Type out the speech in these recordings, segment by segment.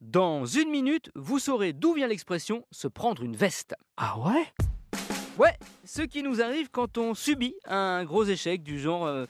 Dans une minute, vous saurez d'où vient l'expression se prendre une veste. Ah ouais? Ouais, ce qui nous arrive quand on subit un gros échec du genre euh,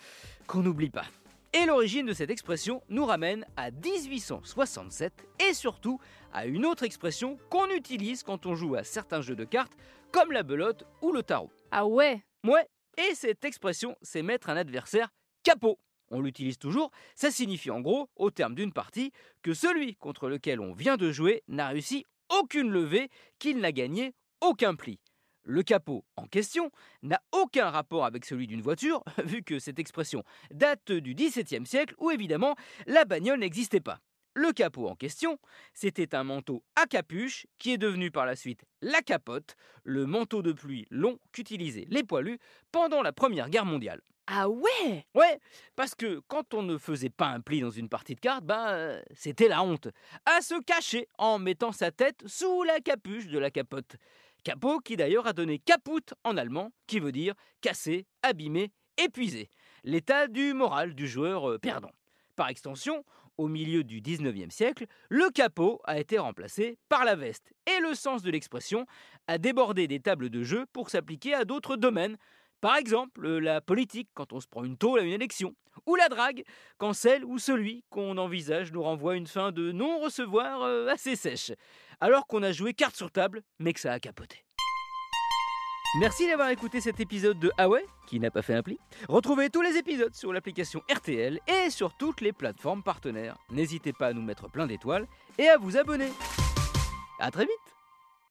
qu'on n'oublie pas. Et l'origine de cette expression nous ramène à 1867 et surtout à une autre expression qu'on utilise quand on joue à certains jeux de cartes comme la belote ou le tarot. Ah ouais? Ouais, et cette expression, c'est mettre un adversaire capot on l'utilise toujours, ça signifie en gros, au terme d'une partie, que celui contre lequel on vient de jouer n'a réussi aucune levée, qu'il n'a gagné aucun pli. Le capot en question n'a aucun rapport avec celui d'une voiture, vu que cette expression date du XVIIe siècle où évidemment la bagnole n'existait pas. Le capot en question, c'était un manteau à capuche qui est devenu par la suite la capote, le manteau de pluie long qu'utilisaient les poilus pendant la Première Guerre mondiale. Ah ouais Ouais, parce que quand on ne faisait pas un pli dans une partie de cartes, ben euh, c'était la honte. À se cacher en mettant sa tête sous la capuche de la capote. Capot qui d'ailleurs a donné caput en allemand, qui veut dire cassé, abîmé, épuisé. L'état du moral du joueur euh, perdant. Par extension, au milieu du 19e siècle, le capot a été remplacé par la veste, et le sens de l'expression a débordé des tables de jeu pour s'appliquer à d'autres domaines, par exemple, euh, la politique quand on se prend une tôle à une élection, ou la drague quand celle ou celui qu'on envisage nous renvoie une fin de non-recevoir euh, assez sèche, alors qu'on a joué carte sur table mais que ça a capoté. Merci d'avoir écouté cet épisode de Ah ouais, qui n'a pas fait un pli. Retrouvez tous les épisodes sur l'application RTL et sur toutes les plateformes partenaires. N'hésitez pas à nous mettre plein d'étoiles et à vous abonner. A très vite